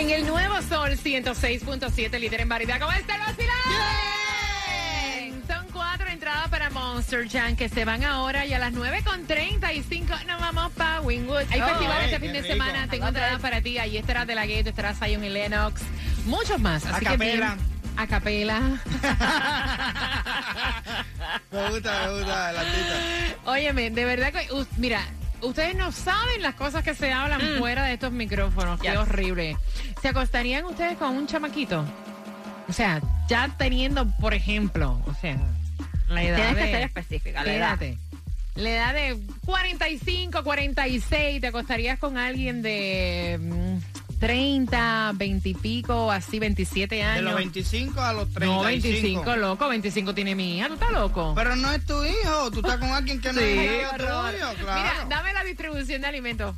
En el nuevo Sol 106.7, líder en variedad. ¿Cómo está el vacilón? Son cuatro entradas para Monster Jam que se van ahora y a las 9.35 nos vamos para Wingwood. Hay Oh, festivales ay, este fin de rico. semana. Tengo entradas para ti. Ahí estará De La Ghetto, estará Zion y Lennox. Muchos más. Así que bien. A capela. Me gusta, me gusta la tita. Óyeme, de verdad que, us- mira, ustedes no saben las cosas que se hablan fuera de estos micrófonos. Qué horrible. ¿Se acostarían ustedes con un chamaquito? O sea, ya teniendo, por ejemplo, o sea, la edad Tienes de... que ser específica, la edad. La edad de 45, 46, te acostarías con alguien de mm, 30, 20 y pico, así 27 De años. los 25 a los 35. no, 25, loco, 25 tiene mi hija, ¿tú estás loco? Pero no es tu hijo, tú estás con alguien que no Sí, es tuyo, Mira, claro. dame la distribución de alimentos.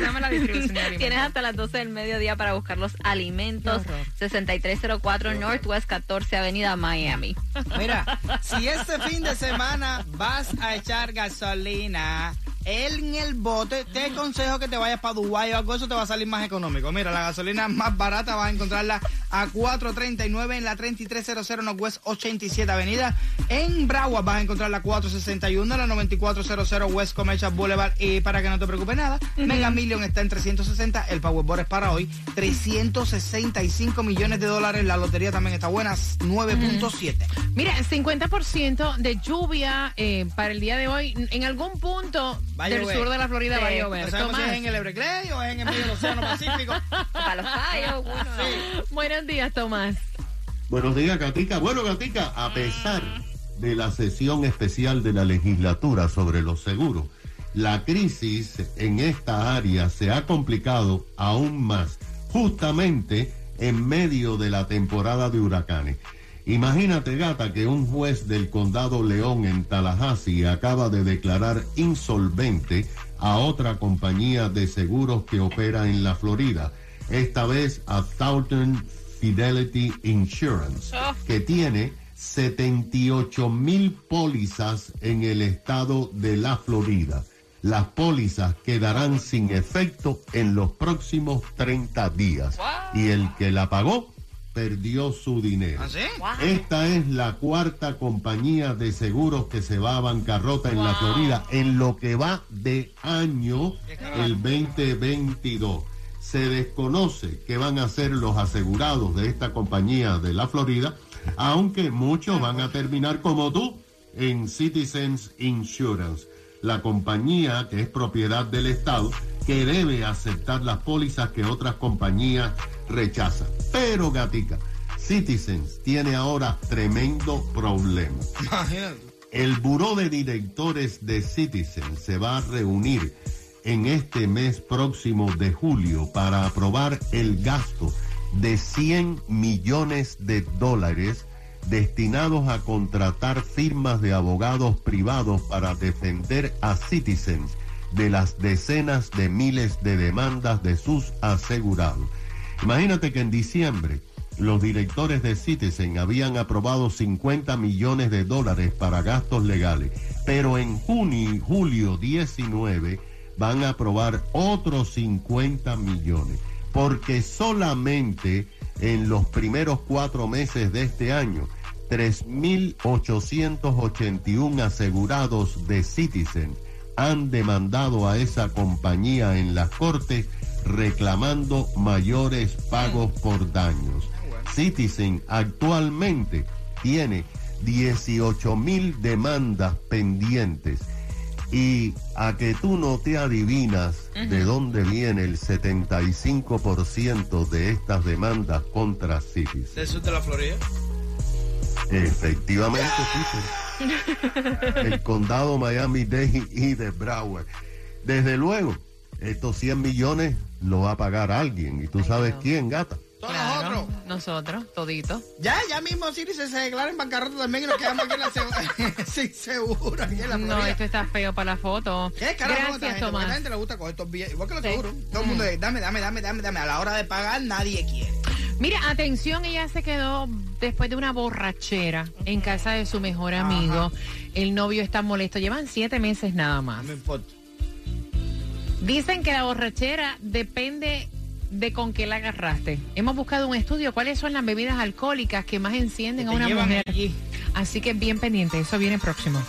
Dame la distribución de alimentos. Tienes hasta las 12 del mediodía para buscar los alimentos. Qué horror. 6304 Northwest 14 Avenida Miami. Mira, si este fin de semana vas a echar gasolina en el bote, te aconsejo que te vayas para Dubái o algo, eso te va a salir más económico. Mira, la gasolina más barata vas a encontrarla a 4.39 en la 3300 Northwest 87 Avenida. En Broward vas a encontrar la 461 en la 9400 West Commercial Boulevard. Y para que no te preocupes nada, Mega Million está en 360, el Powerball es para hoy, 365 millones de dólares, la lotería también está buena, 9.7. Mira, 50% de lluvia eh, para el día de hoy. En algún punto del sur de la Florida va a Sí, llover. No sabemos si es en el Everglades o es en el medio del Océano Pacífico. Para los callos, bueno. Buenos días, Tomás. Buenos días, Gatica. Bueno, Gatica, a pesar de la sesión especial de la legislatura sobre los seguros, la crisis en esta área se ha complicado aún más, justamente en medio de la temporada de huracanes. Imagínate, gata, que un juez del condado León en Tallahassee acaba de declarar insolvente a otra compañía de seguros que opera en la Florida, esta vez a Southern Fidelity Insurance, que tiene 78 mil pólizas en el estado de la Florida. Las pólizas quedarán sin efecto en los próximos 30 días. Y el que la pagó perdió su dinero. ¿Ah, sí? Esta es la cuarta compañía de seguros que se va a bancarrota en la Florida en lo que va de año el 2022. Se desconoce qué van a hacer los asegurados de esta compañía de la Florida, aunque muchos van a terminar como tú en Citizens Insurance, la compañía que es propiedad del Estado que debe aceptar las pólizas que otras compañías rechazan. Pero, gatica, Citizens tiene ahora tremendo problema. El buró de directores de Citizen se va a reunir en este mes próximo de julio para aprobar el gasto de 100 millones de dólares destinados a contratar firmas de abogados privados para defender a Citizen de las decenas de miles de demandas de sus asegurados. Imagínate que en diciembre los directores de Citizen habían aprobado 50 millones de dólares para gastos legales, pero en junio y julio 19 van a aprobar otros 50 millones, porque solamente en los primeros cuatro meses de este año, 3.881 asegurados de Citizen han demandado a esa compañía en las cortes reclamando mayores pagos por daños. Citizen actualmente tiene 18 mil demandas pendientes y a que tú no te adivinas de dónde viene el 75% de estas demandas contra Citizen. ¿Del sur de la Florida? Efectivamente, Citizen. El condado Miami-Dade y de Broward. Desde luego, estos 100 millones lo va a pagar alguien. ¿Y tú sabes no. quién, gata? Claro, nosotros. nosotros, toditos. Ya, ya mismo Siri se, se declara en bancarrota también y nos quedamos aquí en la se- sin seguro, aquí en la No, esto está feo para la foto. ¿Qué carajo Gracias, gente? A la Tomás. gente le gusta coger estos billetes, igual que los Sí. seguros. Todo el mundo es, dame, dame, dame, dame, dame. A la hora de pagar nadie quiere. Mira, atención, ella se quedó después de una borrachera en casa de su mejor amigo. El novio está molesto. Llevan siete meses nada No más. me importa. Dicen que la borrachera depende de con qué la agarraste. Hemos buscado un estudio cuáles son las bebidas alcohólicas que más encienden a una mujer. allí. Así que bien pendiente, eso viene próximo.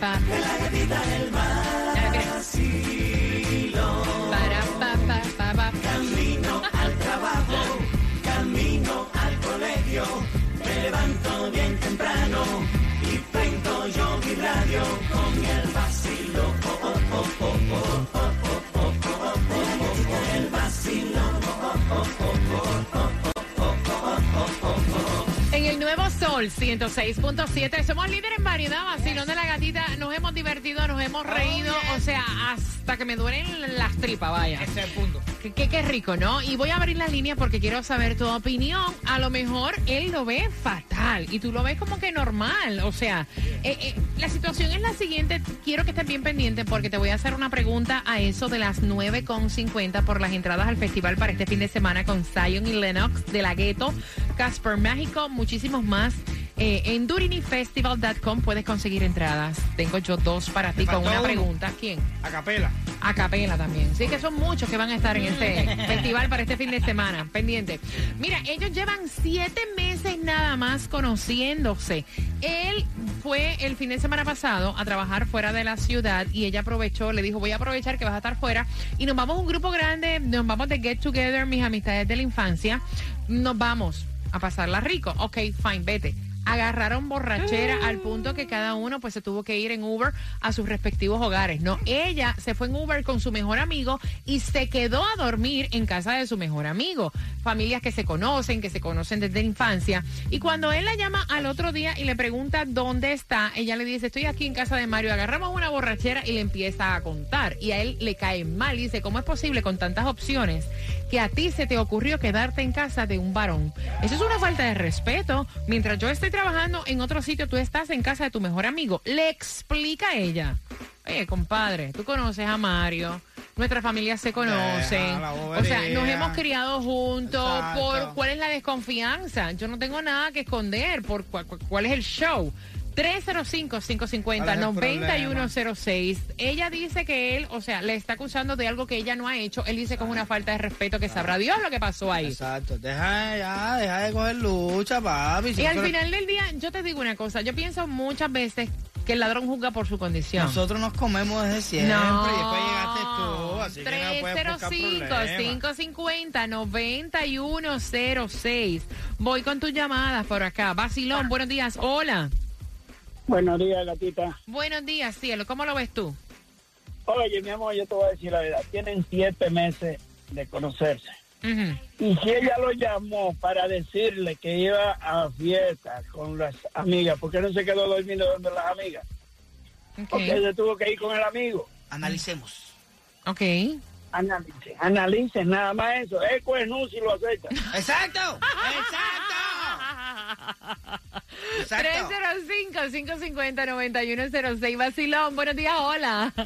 Para, pa. Ya, Sol 106.7 somos líderes en variedad, vacilón de la gatita. Nos hemos divertido, nos hemos reído, o sea, hasta que me duelen las tripas, vaya. Ese es el punto. Qué, qué- rico, ¿no? Y voy a abrir las líneas porque quiero saber tu opinión. A lo mejor él lo ve fatal y tú lo ves como que normal. O sea, eh, eh, la situación es la siguiente. Quiero que estés bien pendiente porque te voy a hacer una pregunta a eso de las 9.50 por las entradas al festival para este fin de semana con Zion y Lennox de la Gueto, Casper México, muchísimos más. Eh, en durinifestival.com puedes conseguir entradas. Tengo yo dos para ti con una uno. pregunta. ¿Quién? A capela. A capela también. Sí, que son muchos que van a estar en este festival para este fin de semana. Pendiente. Mira, ellos llevan siete meses nada más conociéndose. Él fue el fin de semana pasado a trabajar fuera de la ciudad y ella aprovechó, le dijo, voy a aprovechar que vas a estar fuera y nos vamos un grupo grande, nos vamos de Get Together, mis amistades de la infancia. Nos vamos a pasarla rico. Ok, fine, vete. Agarraron borrachera al punto que cada uno pues se tuvo que ir en Uber a sus respectivos hogares. No, ella se fue en Uber con su mejor amigo y se quedó a dormir en casa de su mejor amigo. Familias que se conocen, que se conocen desde la infancia. Y cuando él la llama al otro día y le pregunta dónde está, ella le dice, estoy aquí en casa de Mario. Agarramos una borrachera y le empieza a contar. Y a él le cae mal. Y dice, ¿cómo es posible con tantas opciones que a ti se te ocurrió quedarte en casa de un varón? Eso es una falta de respeto. Mientras yo estoy trabajando en otro sitio, tú estás en casa de tu mejor amigo. Le explica a ella. Oye, compadre, tú conoces a Mario. Nuestras familias se conocen. O sea, nos hemos criado juntos. Exacto. ¿Por cuál es la desconfianza? Yo no tengo nada que esconder. ¿Por cu- cu- cuál es el show? 305-550-9106. Ella dice que él, o sea, le está acusando de algo que ella no ha hecho. Él dice que es una falta de respeto, que sabrá Dios lo que pasó ahí. Exacto. Deja ya, deja de coger lucha, papi. Si Y al final del día, yo te digo una cosa. Yo pienso muchas veces que el ladrón juzga por su condición. Nosotros nos comemos desde siempre No. y después llegaste tú, así que no puedes buscar problemas. 305-550-9106. Voy con tus llamadas por acá. Basilón, buenos días. Hola. Buenos días, gatita. Buenos días, cielo. ¿Cómo lo ves tú? Oye, mi amor, yo te voy a decir la verdad. Tienen siete meses de conocerse. Y si ella lo llamó para decirle que iba a fiesta con las amigas, ¿por qué no se quedó durmiendo donde las amigas? Porque se tuvo que ir con el amigo. Analicemos. Ok. Analicen, analicen nada más eso. Es cuernú si lo acepta. ¡Exacto! ¡Exacto! Exacto. 305-550-9106. Basilón, buenos días, hola.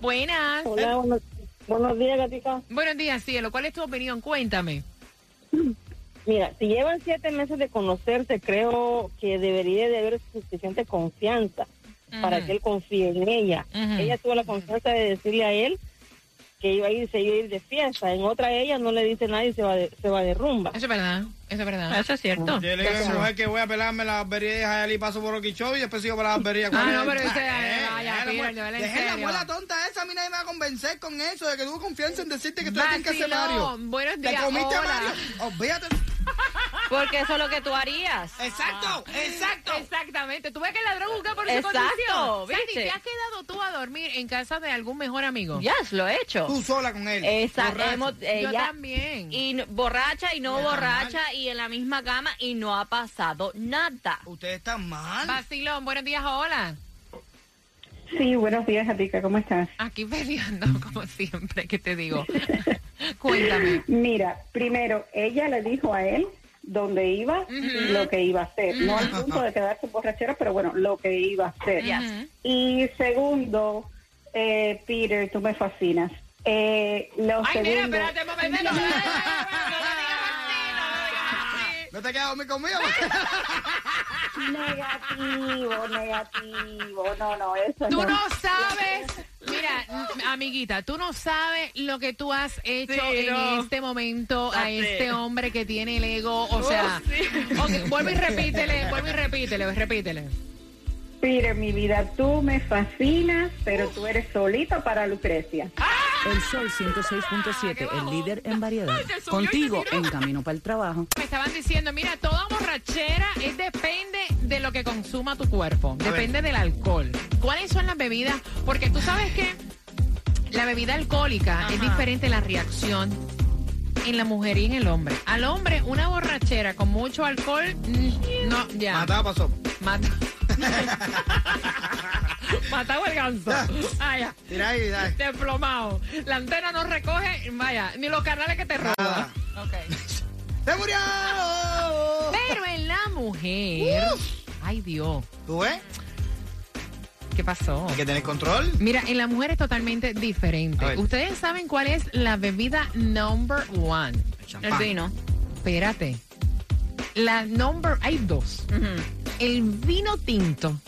Buenas. Hola, buenos, buenos días, gatita. Buenos días, cielo. ¿Cuál es tu opinión? Cuéntame. Mira, si llevan siete meses de conocerse, creo que debería de haber suficiente confianza para que él confíe en ella. Ella tuvo la confianza de decirle a él que iba a ir, se iba a ir de fiesta. En otra ella no le dice nada y se va de, se va de rumba. Eso es verdad. Eso es verdad. Eso es cierto. Yo le digo a mi mujer que voy a pelarme la barbería de Jayalí, paso por Oquicho y después sigo para la barbería. Ah, no, pero ese- Eh, deja la Peter, muela- de verdad, en dejen la serio. muela tonta esa, a mí nadie me va a convencer con eso, de que tuvo confianza en decirte que en casa de Vacilón, Mario. buenos ¿Te días, comiste a. Mario? Olvídate. Porque eso es lo que tú harías. Exacto, exacto. Exactamente. Tú ves que el ladrón juzga por su Exacto, condición. Sandy, ¿viste? ¿te has quedado tú a dormir en casa de algún mejor amigo? Yes, lo he hecho. Tú sola con él. Borracho. hemos- Yo ella- también. y borracha y no borracha y en la misma cama y no ha pasado nada. Usted está mal. Vacilón, buenos días, hola. Sí, buenos días, Jatica, ¿cómo estás? Aquí peleando, como siempre, que te digo. Cuéntame. Mira, primero, ella le dijo a él dónde iba y lo que iba a hacer. No al punto de quedarse borrachera, pero bueno, lo que iba a hacer. Y segundo, eh, Peter, tú me fascinas. Eh, lo Ay, mira, espérate un momento. No, no, no, no, no, no digas así, no lo digas así. ¿No te quedas dormir conmigo? negativo, negativo. No, no, eso Tú no. no sabes, mira, amiguita, tú no sabes lo que tú has hecho Sí, en no. este momento a Así. este hombre que tiene el ego, o sea, ok, vuelve y repítele, vuelve y repítele, repítele. Peter, mi vida, tú me fascinas, pero tú eres solito para Lucrecia. El Sol 106.7, el líder en variedad. Contigo en camino para el trabajo. Me estaban diciendo, mira, toda borrachera es depende de lo que consuma tu cuerpo, depende del alcohol. ¿Cuáles son las bebidas? Porque tú sabes que la bebida alcohólica es diferente la reacción en la mujer y en el hombre. Al hombre, una borrachera con mucho alcohol, mm, no, ya. Mataba pasó. Mata. Matado el ganso. Ah, ya. Tira ahí. Desplomado. La antena no recoge, vaya, ni los canales que te roban. Nada. Ok. ¡Se murió! Pero en la mujer. Ay, Dios. ¿Tú ves? ¿Qué pasó? Hay que tener control. Mira, en la mujer es totalmente diferente. Ustedes saben cuál es la bebida number one. El vino. Espérate. La number, hay dos. El vino tinto.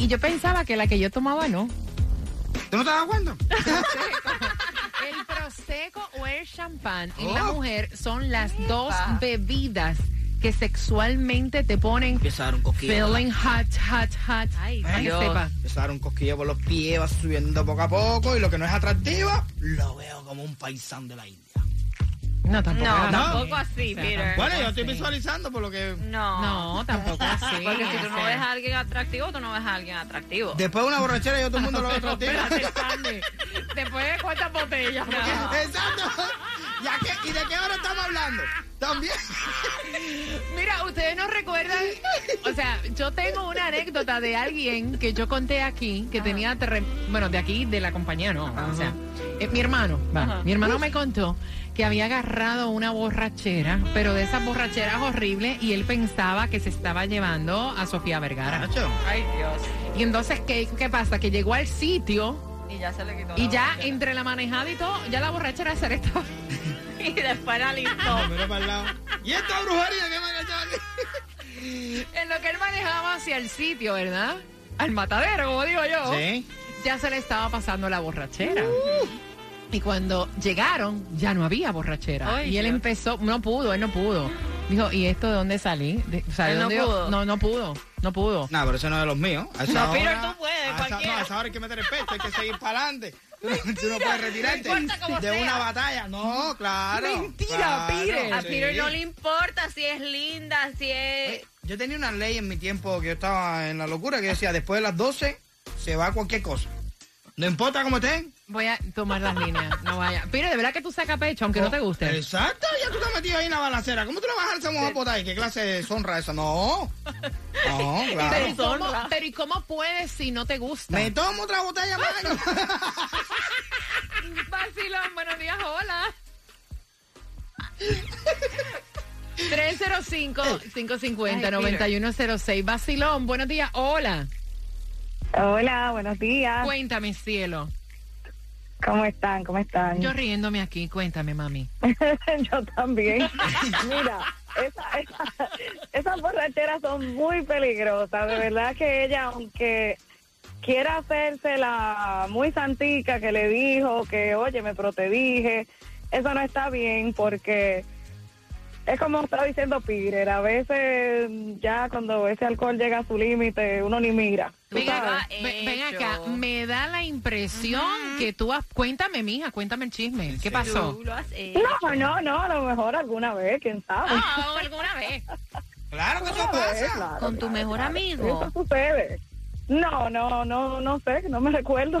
Y yo pensaba que la que yo tomaba no. ¿Tú no te das cuenta? El prosecco o el champán en la Oh. mujer son las dos bebidas que sexualmente te ponen Empieza a dar un cosquillo. feeling hot, hot, hot. Ay, Para que Dios. sepa. Empieza a dar un cosquillo por los pies, va subiendo poco a poco y lo que no es atractivo, lo veo como un paisán de la India. No, tampoco. No, tampoco así. así, O sea, Peter. tampoco Bueno, yo estoy así. visualizando por lo que... No. No, tampoco así. Porque si tú no ves a alguien atractivo, tú no ves a alguien atractivo. Después de una borrachera y todo el mundo lo ve atractivo. Espérate, Sandy. Después de cuántas botellas. Exacto. ¿Y de qué hora estamos hablando? También. Mira, ustedes no recuerdan, o sea, yo tengo una anécdota de alguien que yo conté aquí, que tenía terreno, bueno, de aquí, de la compañía, no, o sea, eh, mi hermano, va, mi hermano me contó que había agarrado una borrachera, pero de esas borracheras horribles, y él pensaba que se estaba llevando a Sofía Vergara. Ay, Dios. Y entonces, ¿qué, qué pasa? Que llegó al sitio Y ya se le quitó. y ya borrachera. entre la manejada y todo, ya la borrachera se le estaba... Y después la listó. ¿Y esta brujería que me aquí? En lo que él manejaba hacia el sitio, ¿verdad? Al matadero, como digo yo. Sí. ya se le estaba pasando la borrachera. Y cuando llegaron, ya no había borrachera. Ay, y él Dios. empezó, no pudo, él no pudo. Dijo, ¿y esto de dónde salí? De- o sea, ¿de Él no dónde yo- pudo. No, no pudo, no pudo. No, pero eso no es de los míos. A esa No, hora- Peter, tú puedes, a esa- cualquiera. No, a esa hora hay que meter el pecho, hay que seguir para adelante. Tú no puedes retirarte de sea. una batalla. No, claro. Mentira, claro, Peter. A sí. Peter no le importa si es linda, si es... Yo tenía una ley en mi tiempo que yo estaba en la locura que decía, después de las 12 se va cualquier cosa. No importa cómo estén. Voy a tomar las líneas, no vaya. Pero de verdad que tú sacas pecho, aunque no te guste. Exacto, ya tú te has metido ahí en la balancera. ¿Cómo tú le vas a dejar esa mujer potada? ¿Qué clase de sonra esa? No. No, Pero, claro. ¿y cómo, Deshonra. pero ¿y cómo puedes si no te gusta? Me tomo otra botella más. Vacilón, buenos días, hola. 305-550-9106. Vacilón, buenos días, hola. Hola, buenos días. Cuéntame, cielo. ¿Cómo están? ¿Cómo están? Yo riéndome aquí, cuéntame, mami. Yo también. Mira, esa- esa- esas borracheras son muy peligrosas. De verdad que ella, aunque quiera hacerse la muy santica que le dijo que, oye, me protege, eso no está bien porque es como estaba diciendo Peter, a veces ya cuando ese alcohol llega a su límite, uno ni mira. ¿tú Ven acá, ven, ven acá, me da la impresión que tú has... Cuéntame, mija, cuéntame el chisme. ¿Qué pasó? No, no, no, a lo mejor alguna vez, quién sabe. Ah, alguna vez. Claro que eso vez, pasa. claro, Con tu claro, mejor claro. amigo. Eso sucede. No, no, no, no sé, no me recuerdo.